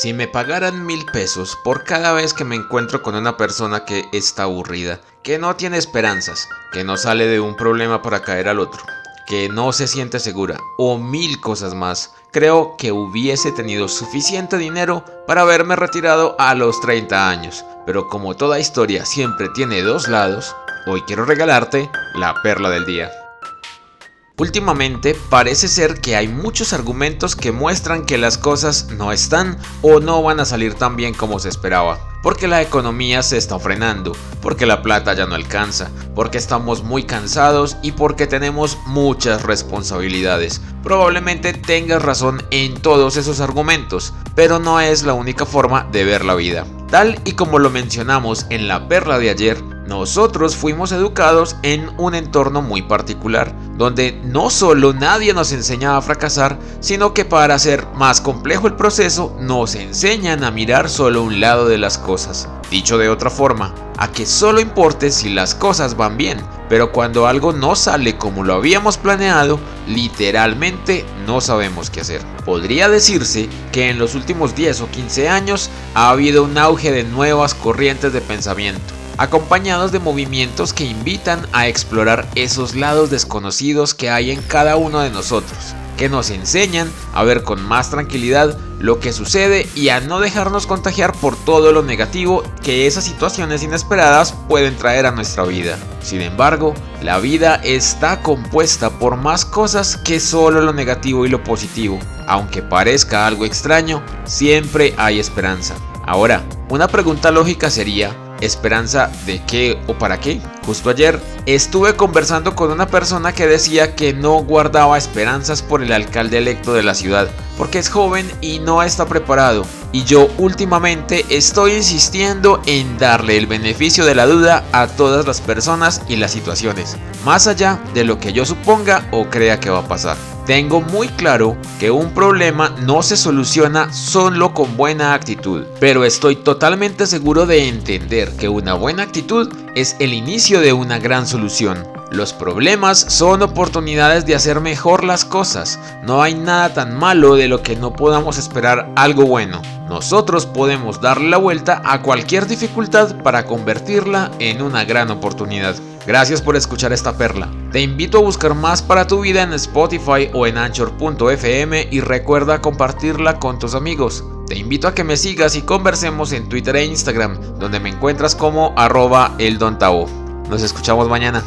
Si me pagaran mil pesos por cada vez que me encuentro con una persona que está aburrida, que no tiene esperanzas, que no sale de un problema para caer al otro, que no se siente segura o mil cosas más, creo que hubiese tenido suficiente dinero para haberme retirado a los 30 años. Pero como toda historia siempre tiene dos lados, hoy quiero regalarte la perla del día. Últimamente parece ser que hay muchos argumentos que muestran que las cosas no están o no van a salir tan bien como se esperaba. Porque la economía se está frenando, porque la plata ya no alcanza, porque estamos muy cansados y porque tenemos muchas responsabilidades. Probablemente tengas razón en todos esos argumentos, pero no es la única forma de ver la vida. Tal y como lo mencionamos en la perla de ayer, nosotros fuimos educados en un entorno muy particular, donde no solo nadie nos enseña a fracasar, sino que para hacer más complejo el proceso nos enseñan a mirar solo un lado de las cosas. Dicho de otra forma, a que solo importe si las cosas van bien, pero cuando algo no sale como lo habíamos planeado, literalmente no sabemos qué hacer. Podría decirse que en los últimos 10 o 15 años ha habido un auge de nuevas corrientes de pensamiento acompañados de movimientos que invitan a explorar esos lados desconocidos que hay en cada uno de nosotros, que nos enseñan a ver con más tranquilidad lo que sucede y a no dejarnos contagiar por todo lo negativo que esas situaciones inesperadas pueden traer a nuestra vida. Sin embargo, la vida está compuesta por más cosas que solo lo negativo y lo positivo. Aunque parezca algo extraño, siempre hay esperanza. Ahora, una pregunta lógica sería, ¿Esperanza de qué o para qué? Justo ayer estuve conversando con una persona que decía que no guardaba esperanzas por el alcalde electo de la ciudad, porque es joven y no está preparado. Y yo últimamente estoy insistiendo en darle el beneficio de la duda a todas las personas y las situaciones, más allá de lo que yo suponga o crea que va a pasar. Tengo muy claro que un problema no se soluciona solo con buena actitud, pero estoy totalmente seguro de entender que una buena actitud es el inicio de una gran solución. Los problemas son oportunidades de hacer mejor las cosas. No hay nada tan malo de lo que no podamos esperar algo bueno. Nosotros podemos darle la vuelta a cualquier dificultad para convertirla en una gran oportunidad. Gracias por escuchar esta perla. Te invito a buscar más para tu vida en Spotify o en anchor.fm y recuerda compartirla con tus amigos. Te invito a que me sigas y conversemos en Twitter e Instagram, donde me encuentras como arroba eldontavo. Nos escuchamos mañana.